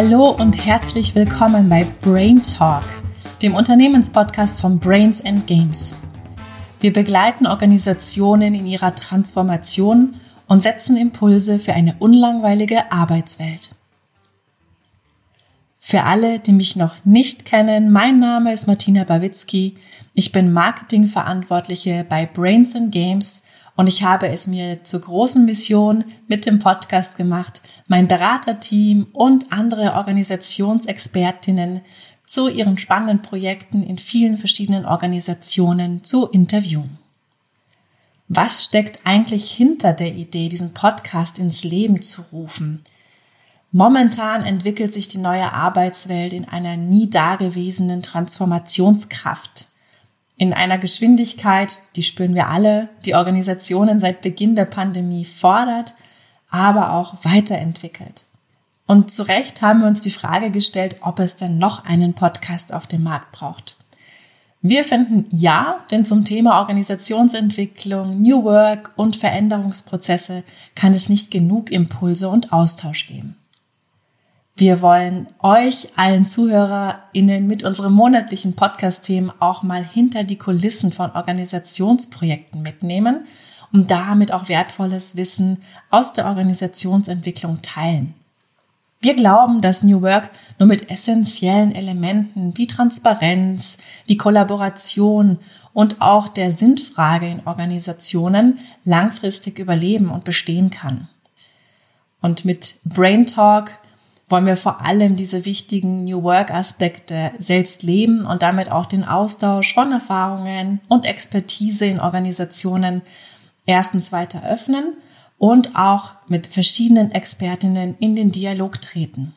Hallo und herzlich willkommen bei Brain Talk, dem Unternehmenspodcast von Brains and Games. Wir begleiten Organisationen in ihrer Transformation und setzen Impulse für eine unlangweilige Arbeitswelt. Für alle, die mich noch nicht kennen, mein Name ist Martina Bawitzki. Ich bin Marketingverantwortliche bei Brains and Games und ich habe es mir zur großen Mission mit dem Podcast gemacht, mein Beraterteam und andere Organisationsexpertinnen zu ihren spannenden Projekten in vielen verschiedenen Organisationen zu interviewen. Was steckt eigentlich hinter der Idee, diesen Podcast ins Leben zu rufen? Momentan entwickelt sich die neue Arbeitswelt in einer nie dagewesenen Transformationskraft in einer Geschwindigkeit, die spüren wir alle, die Organisationen seit Beginn der Pandemie fordert, aber auch weiterentwickelt. Und zu Recht haben wir uns die Frage gestellt, ob es denn noch einen Podcast auf dem Markt braucht. Wir finden ja, denn zum Thema Organisationsentwicklung, New Work und Veränderungsprozesse kann es nicht genug Impulse und Austausch geben. Wir wollen euch, allen ZuhörerInnen, mit unserem monatlichen Podcast-Themen auch mal hinter die Kulissen von Organisationsprojekten mitnehmen und damit auch wertvolles Wissen aus der Organisationsentwicklung teilen. Wir glauben, dass New Work nur mit essentiellen Elementen wie Transparenz, wie Kollaboration und auch der Sinnfrage in Organisationen langfristig überleben und bestehen kann. Und mit Brain Talk wollen wir vor allem diese wichtigen New Work-Aspekte selbst leben und damit auch den Austausch von Erfahrungen und Expertise in Organisationen erstens weiter öffnen und auch mit verschiedenen Expertinnen in den Dialog treten.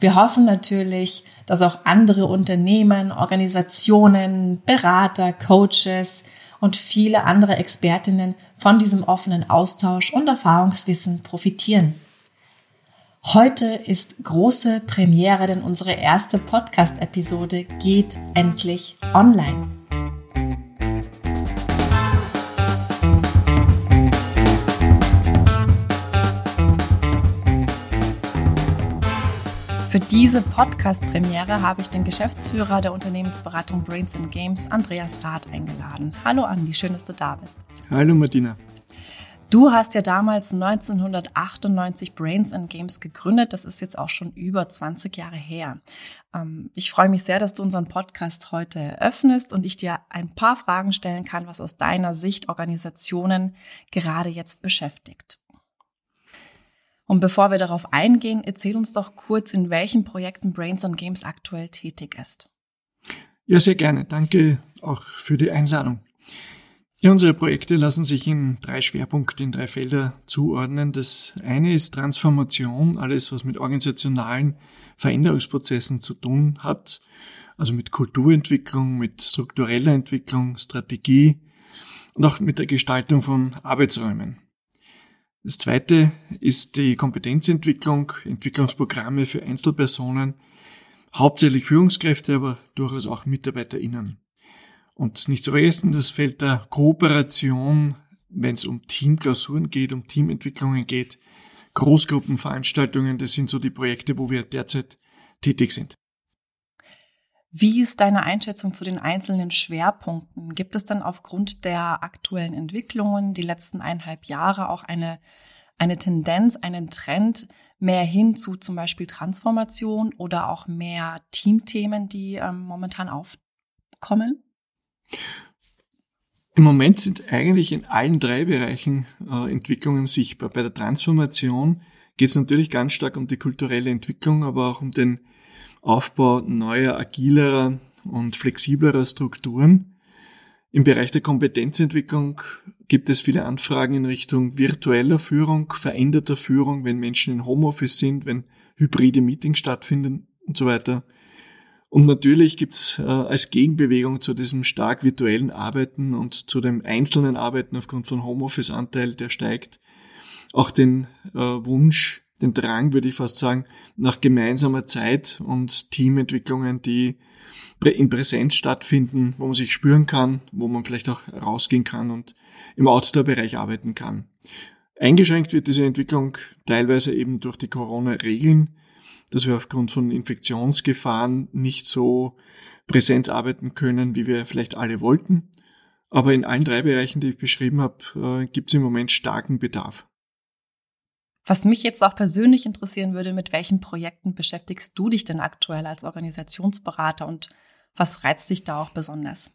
Wir hoffen natürlich, dass auch andere Unternehmen, Organisationen, Berater, Coaches und viele andere Expertinnen von diesem offenen Austausch und Erfahrungswissen profitieren. Heute ist große Premiere, denn unsere erste Podcast-Episode geht endlich online. Für diese Podcast-Premiere habe ich den Geschäftsführer der Unternehmensberatung Brains and Games, Andreas Rath, eingeladen. Hallo Andi, schön, dass du da bist. Hallo Martina. Du hast ja damals 1998 Brains and Games gegründet. Das ist jetzt auch schon über 20 Jahre her. Ähm, ich freue mich sehr, dass du unseren Podcast heute eröffnest und ich dir ein paar Fragen stellen kann, was aus deiner Sicht Organisationen gerade jetzt beschäftigt. Und bevor wir darauf eingehen, erzähl uns doch kurz, in welchen Projekten Brains and Games aktuell tätig ist. Ja, sehr gerne. Danke auch für die Einladung. Ja, unsere Projekte lassen sich in drei Schwerpunkte, in drei Felder zuordnen. Das eine ist Transformation, alles was mit organisationalen Veränderungsprozessen zu tun hat, also mit Kulturentwicklung, mit struktureller Entwicklung, Strategie und auch mit der Gestaltung von Arbeitsräumen. Das zweite ist die Kompetenzentwicklung, Entwicklungsprogramme für Einzelpersonen, hauptsächlich Führungskräfte, aber durchaus auch MitarbeiterInnen. Und nicht zu vergessen, das Feld der Kooperation, wenn es um Teamklausuren geht, um Teamentwicklungen geht, Großgruppenveranstaltungen, das sind so die Projekte, wo wir derzeit tätig sind. Wie ist deine Einschätzung zu den einzelnen Schwerpunkten? Gibt es dann aufgrund der aktuellen Entwicklungen die letzten eineinhalb Jahre auch eine, eine Tendenz, einen Trend mehr hin zu zum Beispiel Transformation oder auch mehr Teamthemen, die ähm, momentan aufkommen? Im Moment sind eigentlich in allen drei Bereichen äh, Entwicklungen sichtbar. Bei der Transformation geht es natürlich ganz stark um die kulturelle Entwicklung, aber auch um den Aufbau neuer, agilerer und flexiblerer Strukturen. Im Bereich der Kompetenzentwicklung gibt es viele Anfragen in Richtung virtueller Führung, veränderter Führung, wenn Menschen in Homeoffice sind, wenn hybride Meetings stattfinden und so weiter. Und natürlich gibt's äh, als Gegenbewegung zu diesem stark virtuellen Arbeiten und zu dem einzelnen Arbeiten aufgrund von Homeoffice-Anteil, der steigt, auch den äh, Wunsch, den Drang, würde ich fast sagen, nach gemeinsamer Zeit und Teamentwicklungen, die in Präsenz stattfinden, wo man sich spüren kann, wo man vielleicht auch rausgehen kann und im Outdoor-Bereich arbeiten kann. Eingeschränkt wird diese Entwicklung teilweise eben durch die Corona-Regeln, dass wir aufgrund von Infektionsgefahren nicht so präsent arbeiten können, wie wir vielleicht alle wollten. Aber in allen drei Bereichen, die ich beschrieben habe, äh, gibt es im Moment starken Bedarf. Was mich jetzt auch persönlich interessieren würde, mit welchen Projekten beschäftigst du dich denn aktuell als Organisationsberater und was reizt dich da auch besonders?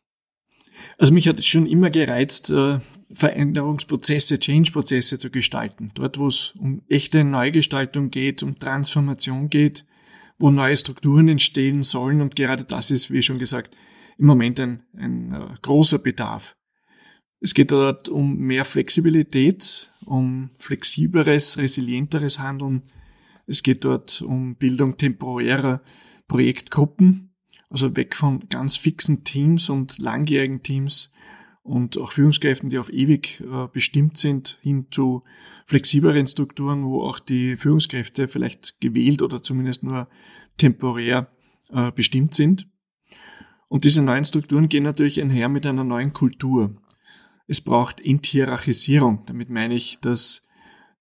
Also mich hat es schon immer gereizt, äh, Veränderungsprozesse, Change-Prozesse zu gestalten. Dort, wo es um echte Neugestaltung geht, um Transformation geht, wo neue Strukturen entstehen sollen. Und gerade das ist, wie schon gesagt, im Moment ein, ein äh, großer Bedarf. Es geht dort um mehr Flexibilität, um flexibleres, resilienteres Handeln. Es geht dort um Bildung temporärer Projektgruppen, also weg von ganz fixen Teams und langjährigen Teams und auch Führungskräften, die auf ewig äh, bestimmt sind, hin zu flexibleren Strukturen, wo auch die Führungskräfte vielleicht gewählt oder zumindest nur temporär äh, bestimmt sind. Und diese neuen Strukturen gehen natürlich einher mit einer neuen Kultur. Es braucht Enthierarchisierung. Damit meine ich, dass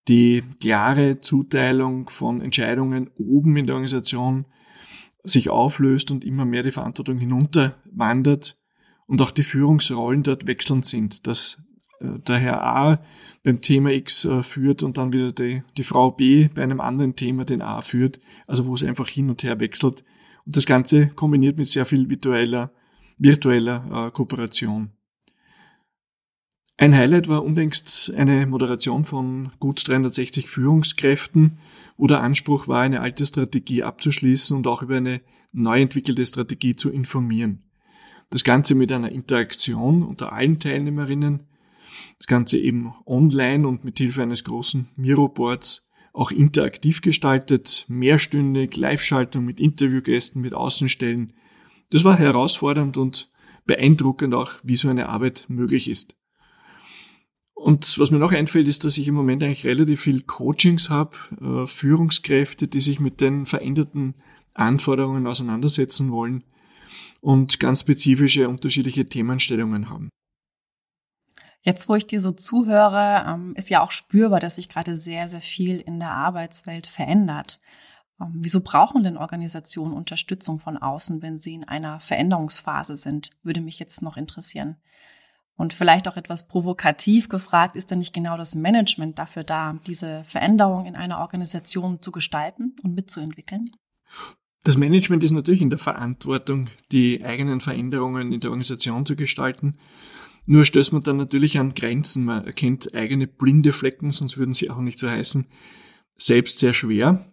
die klare Zuteilung von Entscheidungen oben in der Organisation sich auflöst und immer mehr die Verantwortung hinunterwandert und auch die Führungsrollen dort wechselnd sind, dass äh, der Herr A beim Thema X äh, führt und dann wieder die, die Frau B bei einem anderen Thema den A führt, also wo es einfach hin und her wechselt. Und das Ganze kombiniert mit sehr viel virtueller, virtueller äh, Kooperation. Ein Highlight war unlängst eine Moderation von gut 360 Führungskräften, wo der Anspruch war, eine alte Strategie abzuschließen und auch über eine neu entwickelte Strategie zu informieren. Das Ganze mit einer Interaktion unter allen Teilnehmerinnen, das Ganze eben online und mit Hilfe eines großen Miro-Boards auch interaktiv gestaltet, mehrstündig, Live-Schaltung mit Interviewgästen, mit Außenstellen. Das war herausfordernd und beeindruckend auch, wie so eine Arbeit möglich ist. Und was mir noch einfällt, ist, dass ich im Moment eigentlich relativ viel Coachings habe, äh, Führungskräfte, die sich mit den veränderten Anforderungen auseinandersetzen wollen und ganz spezifische unterschiedliche Themenstellungen haben. Jetzt, wo ich dir so zuhöre, ähm, ist ja auch spürbar, dass sich gerade sehr, sehr viel in der Arbeitswelt verändert. Ähm, wieso brauchen denn Organisationen Unterstützung von außen, wenn sie in einer Veränderungsphase sind? Würde mich jetzt noch interessieren. Und vielleicht auch etwas provokativ gefragt, ist denn nicht genau das Management dafür da, diese Veränderung in einer Organisation zu gestalten und mitzuentwickeln? Das Management ist natürlich in der Verantwortung, die eigenen Veränderungen in der Organisation zu gestalten. Nur stößt man dann natürlich an Grenzen. Man erkennt eigene blinde Flecken, sonst würden sie auch nicht so heißen, selbst sehr schwer.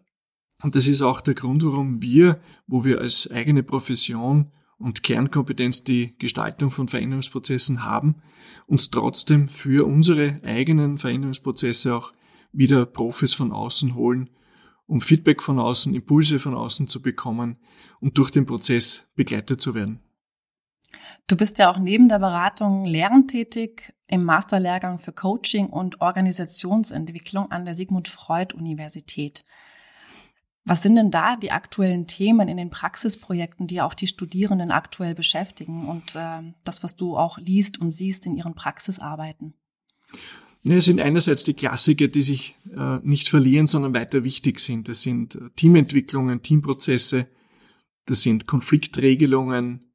Und das ist auch der Grund, warum wir, wo wir als eigene Profession und Kernkompetenz die Gestaltung von Veränderungsprozessen haben, uns trotzdem für unsere eigenen Veränderungsprozesse auch wieder Profis von außen holen, um Feedback von außen, Impulse von außen zu bekommen und durch den Prozess begleitet zu werden. Du bist ja auch neben der Beratung lerntätig im Masterlehrgang für Coaching und Organisationsentwicklung an der Sigmund Freud Universität. Was sind denn da die aktuellen Themen in den Praxisprojekten, die auch die Studierenden aktuell beschäftigen und äh, das, was du auch liest und siehst in ihren Praxisarbeiten? Es sind einerseits die Klassiker, die sich äh, nicht verlieren, sondern weiter wichtig sind. Das sind äh, Teamentwicklungen, Teamprozesse, das sind Konfliktregelungen,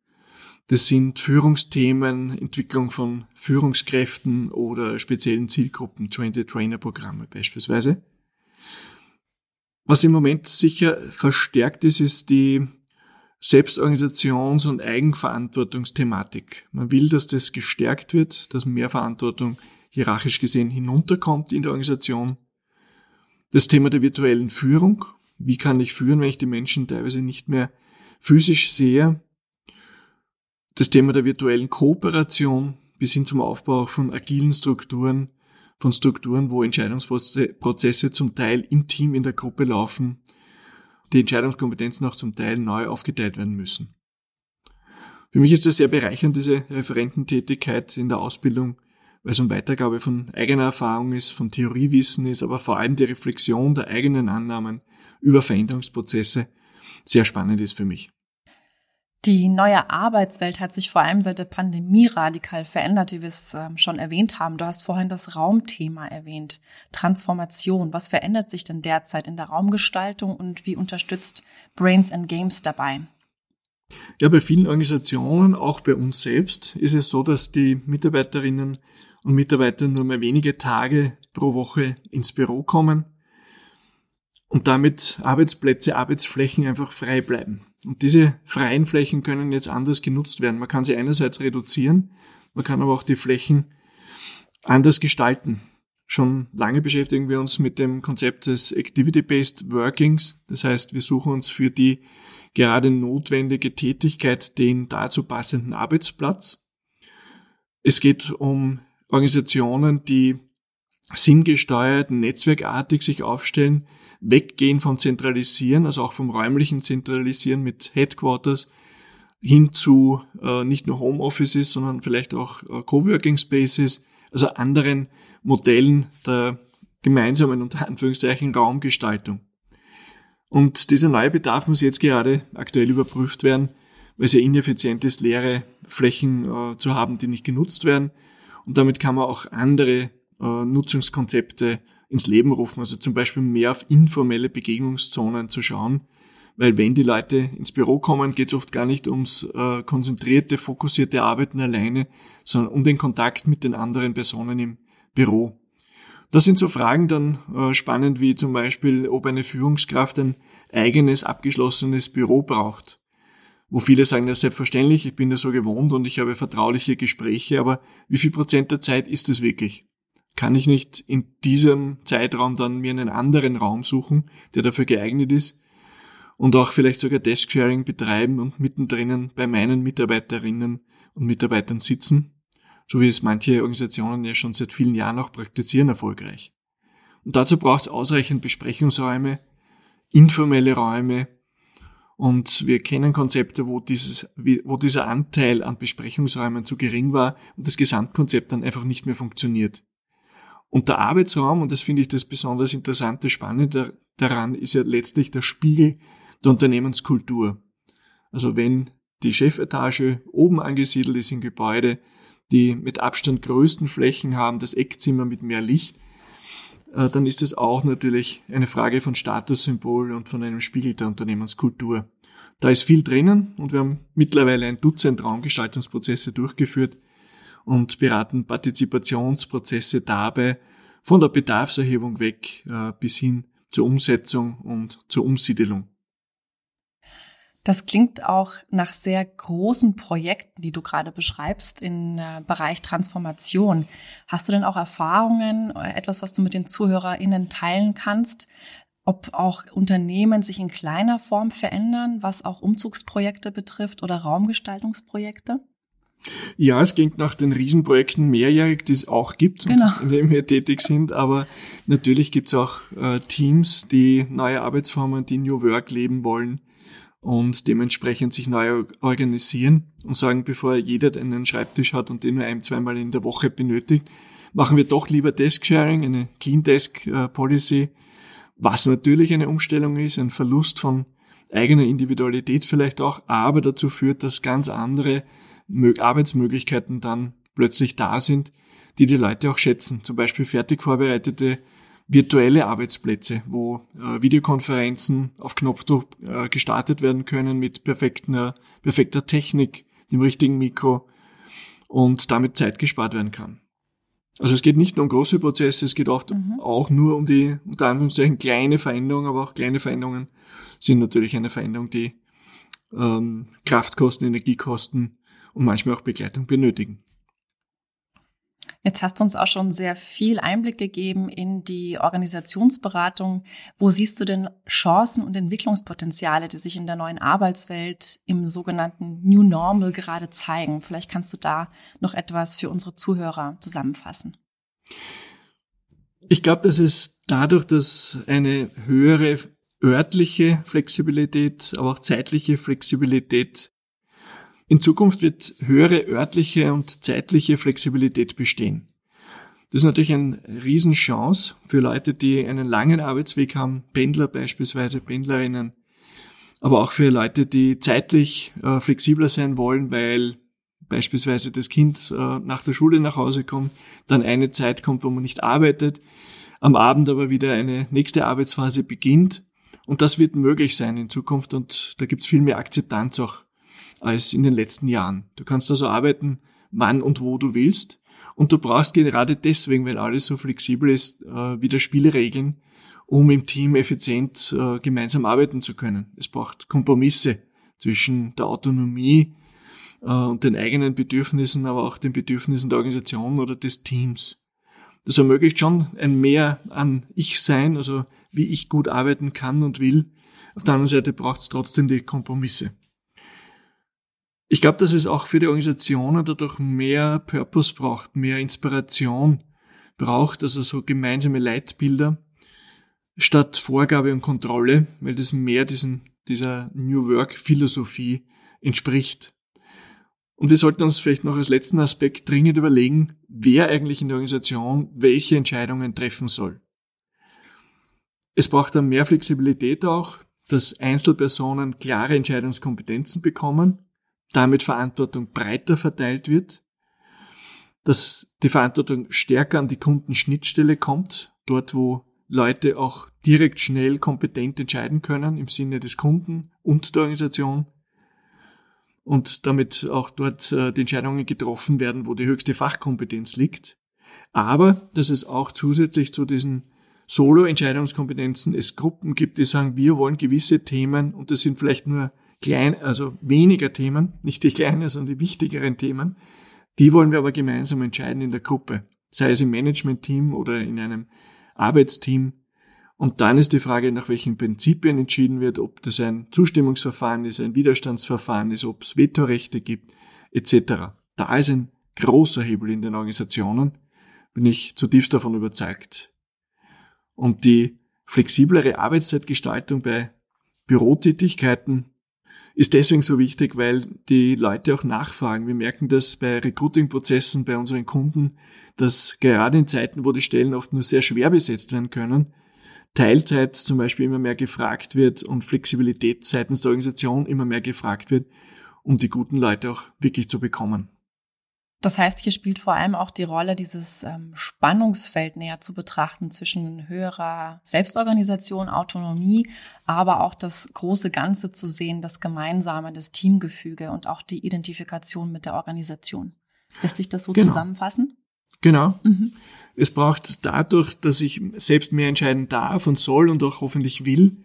das sind Führungsthemen, Entwicklung von Führungskräften oder speziellen Zielgruppen, Train-the-Trainer-Programme beispielsweise. Was im Moment sicher verstärkt ist, ist die Selbstorganisations- und Eigenverantwortungsthematik. Man will, dass das gestärkt wird, dass mehr Verantwortung hierarchisch gesehen hinunterkommt in der Organisation. Das Thema der virtuellen Führung. Wie kann ich führen, wenn ich die Menschen teilweise nicht mehr physisch sehe? Das Thema der virtuellen Kooperation bis hin zum Aufbau von agilen Strukturen von Strukturen, wo Entscheidungsprozesse zum Teil im Team in der Gruppe laufen, die Entscheidungskompetenzen auch zum Teil neu aufgeteilt werden müssen. Für mich ist das sehr bereichernd, diese Referententätigkeit in der Ausbildung, weil es um Weitergabe von eigener Erfahrung ist, von Theoriewissen ist, aber vor allem die Reflexion der eigenen Annahmen über Veränderungsprozesse sehr spannend ist für mich. Die neue Arbeitswelt hat sich vor allem seit der Pandemie radikal verändert, wie wir es ähm, schon erwähnt haben. Du hast vorhin das Raumthema erwähnt, Transformation. Was verändert sich denn derzeit in der Raumgestaltung und wie unterstützt Brains and Games dabei? Ja, bei vielen Organisationen, auch bei uns selbst, ist es so, dass die Mitarbeiterinnen und Mitarbeiter nur mehr wenige Tage pro Woche ins Büro kommen und damit Arbeitsplätze, Arbeitsflächen einfach frei bleiben. Und diese freien Flächen können jetzt anders genutzt werden. Man kann sie einerseits reduzieren, man kann aber auch die Flächen anders gestalten. Schon lange beschäftigen wir uns mit dem Konzept des Activity-Based Workings. Das heißt, wir suchen uns für die gerade notwendige Tätigkeit den dazu passenden Arbeitsplatz. Es geht um Organisationen, die sinngesteuert, netzwerkartig sich aufstellen, weggehen vom Zentralisieren, also auch vom räumlichen Zentralisieren mit Headquarters hin zu äh, nicht nur Homeoffices, sondern vielleicht auch äh, Coworking Spaces, also anderen Modellen der gemeinsamen unter Anführungszeichen Raumgestaltung. Und dieser neue Bedarf muss jetzt gerade aktuell überprüft werden, weil es ja ineffizient ist, leere Flächen äh, zu haben, die nicht genutzt werden. Und damit kann man auch andere äh, Nutzungskonzepte ins Leben rufen. Also zum Beispiel mehr auf informelle Begegnungszonen zu schauen. Weil wenn die Leute ins Büro kommen, geht es oft gar nicht ums äh, konzentrierte, fokussierte Arbeiten alleine, sondern um den Kontakt mit den anderen Personen im Büro. Das sind so Fragen dann äh, spannend wie zum Beispiel, ob eine Führungskraft ein eigenes abgeschlossenes Büro braucht. Wo viele sagen, ist selbstverständlich, ich bin das so gewohnt und ich habe vertrauliche Gespräche, aber wie viel Prozent der Zeit ist es wirklich? kann ich nicht in diesem Zeitraum dann mir einen anderen Raum suchen, der dafür geeignet ist und auch vielleicht sogar Desk-Sharing betreiben und mittendrin bei meinen Mitarbeiterinnen und Mitarbeitern sitzen, so wie es manche Organisationen ja schon seit vielen Jahren auch praktizieren erfolgreich. Und dazu braucht es ausreichend Besprechungsräume, informelle Räume, und wir kennen Konzepte, wo, dieses, wo dieser Anteil an Besprechungsräumen zu gering war und das Gesamtkonzept dann einfach nicht mehr funktioniert. Und der Arbeitsraum, und das finde ich das besonders interessante, spannende daran, ist ja letztlich der Spiegel der Unternehmenskultur. Also wenn die Chefetage oben angesiedelt ist im Gebäude, die mit Abstand größten Flächen haben, das Eckzimmer mit mehr Licht, dann ist es auch natürlich eine Frage von Statussymbol und von einem Spiegel der Unternehmenskultur. Da ist viel drinnen und wir haben mittlerweile ein Dutzend Raumgestaltungsprozesse durchgeführt, und beraten Partizipationsprozesse dabei von der Bedarfserhebung weg äh, bis hin zur Umsetzung und zur Umsiedelung. Das klingt auch nach sehr großen Projekten, die du gerade beschreibst im äh, Bereich Transformation. Hast du denn auch Erfahrungen, äh, etwas, was du mit den ZuhörerInnen teilen kannst, ob auch Unternehmen sich in kleiner Form verändern, was auch Umzugsprojekte betrifft oder Raumgestaltungsprojekte? Ja, es klingt nach den Riesenprojekten mehrjährig, die es auch gibt, genau. in denen wir tätig sind. Aber natürlich gibt es auch äh, Teams, die neue Arbeitsformen, die New Work leben wollen und dementsprechend sich neu organisieren und sagen, bevor jeder einen Schreibtisch hat und den nur ein, zweimal in der Woche benötigt, machen wir doch lieber Desk Sharing, eine Clean Desk äh, Policy, was natürlich eine Umstellung ist, ein Verlust von eigener Individualität vielleicht auch, aber dazu führt, dass ganz andere Arbeitsmöglichkeiten dann plötzlich da sind, die die Leute auch schätzen. Zum Beispiel fertig vorbereitete virtuelle Arbeitsplätze, wo äh, Videokonferenzen auf Knopfdruck äh, gestartet werden können mit perfekter, perfekter Technik, dem richtigen Mikro und damit Zeit gespart werden kann. Also es geht nicht nur um große Prozesse, es geht oft mhm. auch nur um die unter Anführungszeichen kleine Veränderungen, aber auch kleine Veränderungen sind natürlich eine Veränderung, die ähm, Kraftkosten, Energiekosten und manchmal auch Begleitung benötigen. Jetzt hast du uns auch schon sehr viel Einblick gegeben in die Organisationsberatung. Wo siehst du denn Chancen und Entwicklungspotenziale, die sich in der neuen Arbeitswelt im sogenannten New Normal gerade zeigen? Vielleicht kannst du da noch etwas für unsere Zuhörer zusammenfassen. Ich glaube, dass es dadurch, dass eine höhere örtliche Flexibilität, aber auch zeitliche Flexibilität in Zukunft wird höhere örtliche und zeitliche Flexibilität bestehen. Das ist natürlich eine Riesenchance für Leute, die einen langen Arbeitsweg haben, Pendler beispielsweise, Pendlerinnen, aber auch für Leute, die zeitlich äh, flexibler sein wollen, weil beispielsweise das Kind äh, nach der Schule nach Hause kommt, dann eine Zeit kommt, wo man nicht arbeitet, am Abend aber wieder eine nächste Arbeitsphase beginnt. Und das wird möglich sein in Zukunft und da gibt es viel mehr Akzeptanz auch als in den letzten Jahren. Du kannst also arbeiten, wann und wo du willst. Und du brauchst gerade deswegen, weil alles so flexibel ist, äh, wieder Spielregeln, um im Team effizient äh, gemeinsam arbeiten zu können. Es braucht Kompromisse zwischen der Autonomie äh, und den eigenen Bedürfnissen, aber auch den Bedürfnissen der Organisation oder des Teams. Das ermöglicht schon ein Mehr an Ich-Sein, also wie ich gut arbeiten kann und will. Auf der anderen Seite braucht es trotzdem die Kompromisse. Ich glaube, dass es auch für die Organisationen dadurch mehr Purpose braucht, mehr Inspiration braucht, also so gemeinsame Leitbilder statt Vorgabe und Kontrolle, weil das mehr diesen, dieser New Work Philosophie entspricht. Und wir sollten uns vielleicht noch als letzten Aspekt dringend überlegen, wer eigentlich in der Organisation welche Entscheidungen treffen soll. Es braucht dann mehr Flexibilität auch, dass Einzelpersonen klare Entscheidungskompetenzen bekommen, damit Verantwortung breiter verteilt wird, dass die Verantwortung stärker an die Kundenschnittstelle kommt, dort wo Leute auch direkt schnell kompetent entscheiden können im Sinne des Kunden und der Organisation und damit auch dort äh, die Entscheidungen getroffen werden, wo die höchste Fachkompetenz liegt. Aber dass es auch zusätzlich zu diesen Solo-Entscheidungskompetenzen es Gruppen gibt, die sagen, wir wollen gewisse Themen und das sind vielleicht nur klein, also weniger Themen, nicht die kleinen, sondern die wichtigeren Themen. Die wollen wir aber gemeinsam entscheiden in der Gruppe, sei es im Management-Team oder in einem Arbeitsteam. Und dann ist die Frage, nach welchen Prinzipien entschieden wird, ob das ein Zustimmungsverfahren ist, ein Widerstandsverfahren ist, ob es Vetorechte gibt, etc. Da ist ein großer Hebel in den Organisationen, bin ich zutiefst davon überzeugt. Und die flexiblere Arbeitszeitgestaltung bei Bürotätigkeiten ist deswegen so wichtig, weil die Leute auch nachfragen. Wir merken das bei Recruiting-Prozessen bei unseren Kunden, dass gerade in Zeiten, wo die Stellen oft nur sehr schwer besetzt werden können, Teilzeit zum Beispiel immer mehr gefragt wird und Flexibilität seitens der Organisation immer mehr gefragt wird, um die guten Leute auch wirklich zu bekommen. Das heißt, hier spielt vor allem auch die Rolle, dieses ähm, Spannungsfeld näher zu betrachten zwischen höherer Selbstorganisation, Autonomie, aber auch das große Ganze zu sehen, das Gemeinsame, das Teamgefüge und auch die Identifikation mit der Organisation. Lässt sich das so genau. zusammenfassen? Genau. Mhm. Es braucht dadurch, dass ich selbst mehr entscheiden darf und soll und auch hoffentlich will,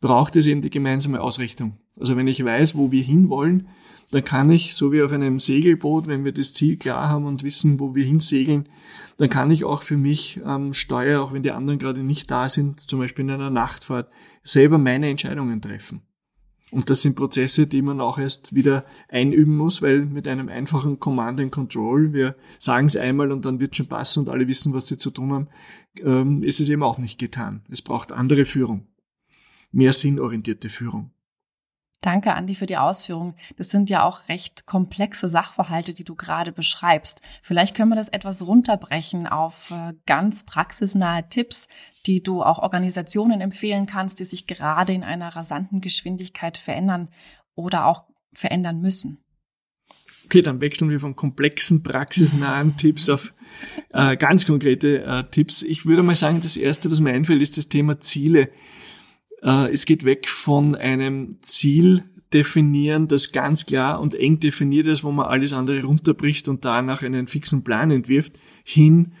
braucht es eben die gemeinsame Ausrichtung. Also wenn ich weiß, wo wir hinwollen, dann kann ich, so wie auf einem Segelboot, wenn wir das Ziel klar haben und wissen, wo wir hinsegeln, dann kann ich auch für mich am Steuer, auch wenn die anderen gerade nicht da sind, zum Beispiel in einer Nachtfahrt, selber meine Entscheidungen treffen. Und das sind Prozesse, die man auch erst wieder einüben muss, weil mit einem einfachen Command and Control, wir sagen es einmal und dann wird schon passen und alle wissen, was sie zu tun haben, ähm, ist es eben auch nicht getan. Es braucht andere Führung. Mehr sinnorientierte Führung. Danke, Andi, für die Ausführung. Das sind ja auch recht komplexe Sachverhalte, die du gerade beschreibst. Vielleicht können wir das etwas runterbrechen auf äh, ganz praxisnahe Tipps, die du auch Organisationen empfehlen kannst, die sich gerade in einer rasanten Geschwindigkeit verändern oder auch verändern müssen. Okay, dann wechseln wir von komplexen, praxisnahen Tipps auf äh, ganz konkrete äh, Tipps. Ich würde mal sagen, das erste, was mir einfällt, ist das Thema Ziele. Äh, es geht weg von einem Ziel definieren, das ganz klar und eng definiert ist, wo man alles andere runterbricht und danach einen fixen Plan entwirft, hin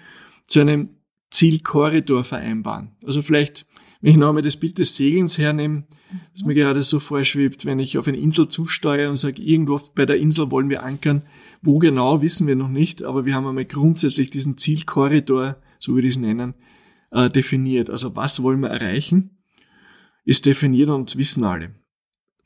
zu einem Zielkorridor vereinbaren. Also vielleicht, wenn ich noch einmal das Bild des Segelns hernehme, das mir gerade so vorschwebt, wenn ich auf eine Insel zusteuere und sage, irgendwo bei der Insel wollen wir ankern, wo genau, wissen wir noch nicht, aber wir haben einmal grundsätzlich diesen Zielkorridor, so würde ich es nennen, äh, definiert. Also was wollen wir erreichen, ist definiert und wissen alle.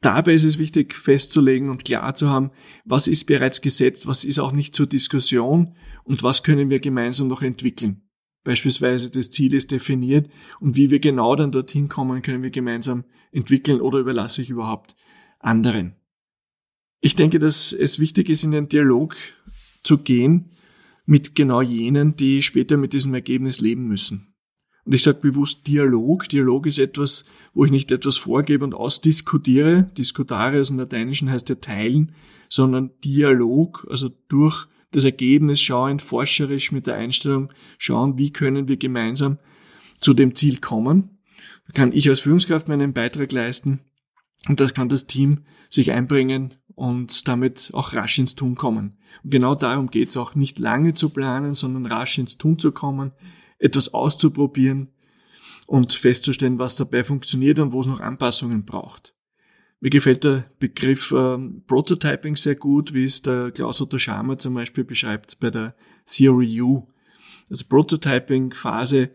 Dabei ist es wichtig festzulegen und klar zu haben, was ist bereits gesetzt, was ist auch nicht zur Diskussion und was können wir gemeinsam noch entwickeln. Beispielsweise das Ziel ist definiert und wie wir genau dann dorthin kommen, können wir gemeinsam entwickeln oder überlasse ich überhaupt anderen. Ich denke, dass es wichtig ist, in den Dialog zu gehen mit genau jenen, die später mit diesem Ergebnis leben müssen. Und ich sage bewusst Dialog. Dialog ist etwas, wo ich nicht etwas vorgebe und ausdiskutiere. Diskutare aus dem Lateinischen heißt ja teilen, sondern Dialog, also durch das Ergebnis schauen, forscherisch mit der Einstellung schauen, wie können wir gemeinsam zu dem Ziel kommen. Da kann ich als Führungskraft meinen Beitrag leisten und das kann das Team sich einbringen und damit auch rasch ins Tun kommen. Und genau darum geht es auch, nicht lange zu planen, sondern rasch ins Tun zu kommen, etwas auszuprobieren und festzustellen, was dabei funktioniert und wo es noch Anpassungen braucht. Mir gefällt der Begriff ähm, Prototyping sehr gut, wie es der Klaus Otto Schama zum Beispiel beschreibt bei der Theory U. Also Prototyping-Phase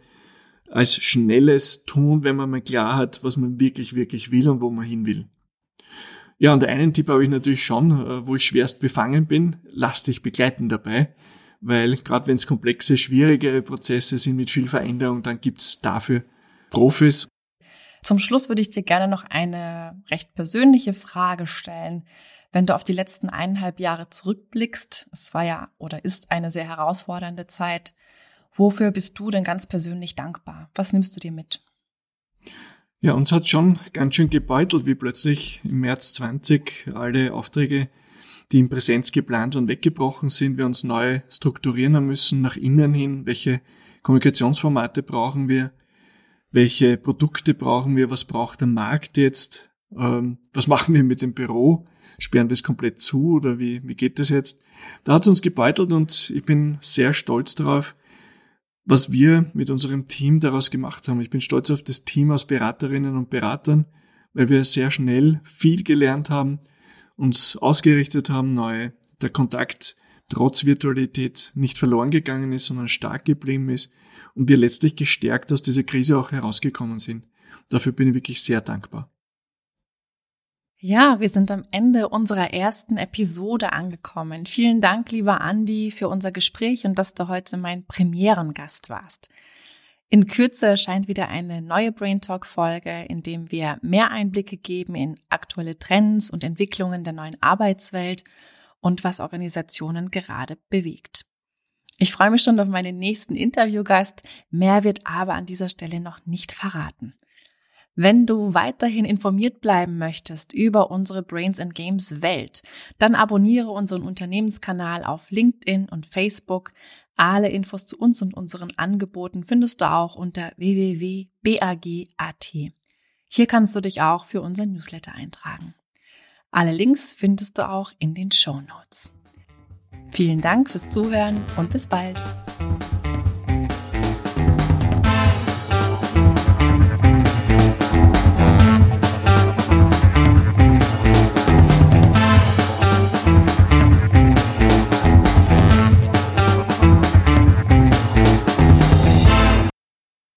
als schnelles Tun, wenn man mal klar hat, was man wirklich, wirklich will und wo man hin will. Ja, und einen Tipp habe ich natürlich schon, äh, wo ich schwerst befangen bin, lass dich begleiten dabei, weil gerade wenn es komplexe, schwierigere Prozesse sind mit viel Veränderung, dann gibt's dafür Profis. Zum Schluss würde ich dir gerne noch eine recht persönliche Frage stellen. Wenn du auf die letzten eineinhalb Jahre zurückblickst, es war ja oder ist eine sehr herausfordernde Zeit, wofür bist du denn ganz persönlich dankbar? Was nimmst du dir mit? Ja, uns hat schon ganz schön gebeutelt, wie plötzlich im März 20 alle Aufträge, die in Präsenz geplant und weggebrochen sind, wir uns neu strukturieren müssen nach innen hin. Welche Kommunikationsformate brauchen wir? welche Produkte brauchen wir, was braucht der Markt jetzt, ähm, was machen wir mit dem Büro, sperren wir es komplett zu oder wie, wie geht das jetzt? Da hat es uns gebeutelt und ich bin sehr stolz darauf, was wir mit unserem Team daraus gemacht haben. Ich bin stolz auf das Team aus Beraterinnen und Beratern, weil wir sehr schnell viel gelernt haben, uns ausgerichtet haben, neu, der Kontakt trotz Virtualität nicht verloren gegangen ist, sondern stark geblieben ist und wir letztlich gestärkt aus dieser Krise auch herausgekommen sind. Dafür bin ich wirklich sehr dankbar. Ja, wir sind am Ende unserer ersten Episode angekommen. Vielen Dank, lieber Andi, für unser Gespräch und dass du heute mein Premierengast warst. In Kürze erscheint wieder eine neue Brain Talk Folge, in dem wir mehr Einblicke geben in aktuelle Trends und Entwicklungen der neuen Arbeitswelt und was Organisationen gerade bewegt. Ich freue mich schon auf meinen nächsten Interviewgast. Mehr wird aber an dieser Stelle noch nicht verraten. Wenn du weiterhin informiert bleiben möchtest über unsere Brains and Games Welt, dann abonniere unseren Unternehmenskanal auf LinkedIn und Facebook. Alle Infos zu uns und unseren Angeboten findest du auch unter www.bag.at. Hier kannst du dich auch für unser Newsletter eintragen. Alle Links findest du auch in den Show Notes. Vielen Dank fürs Zuhören und bis bald.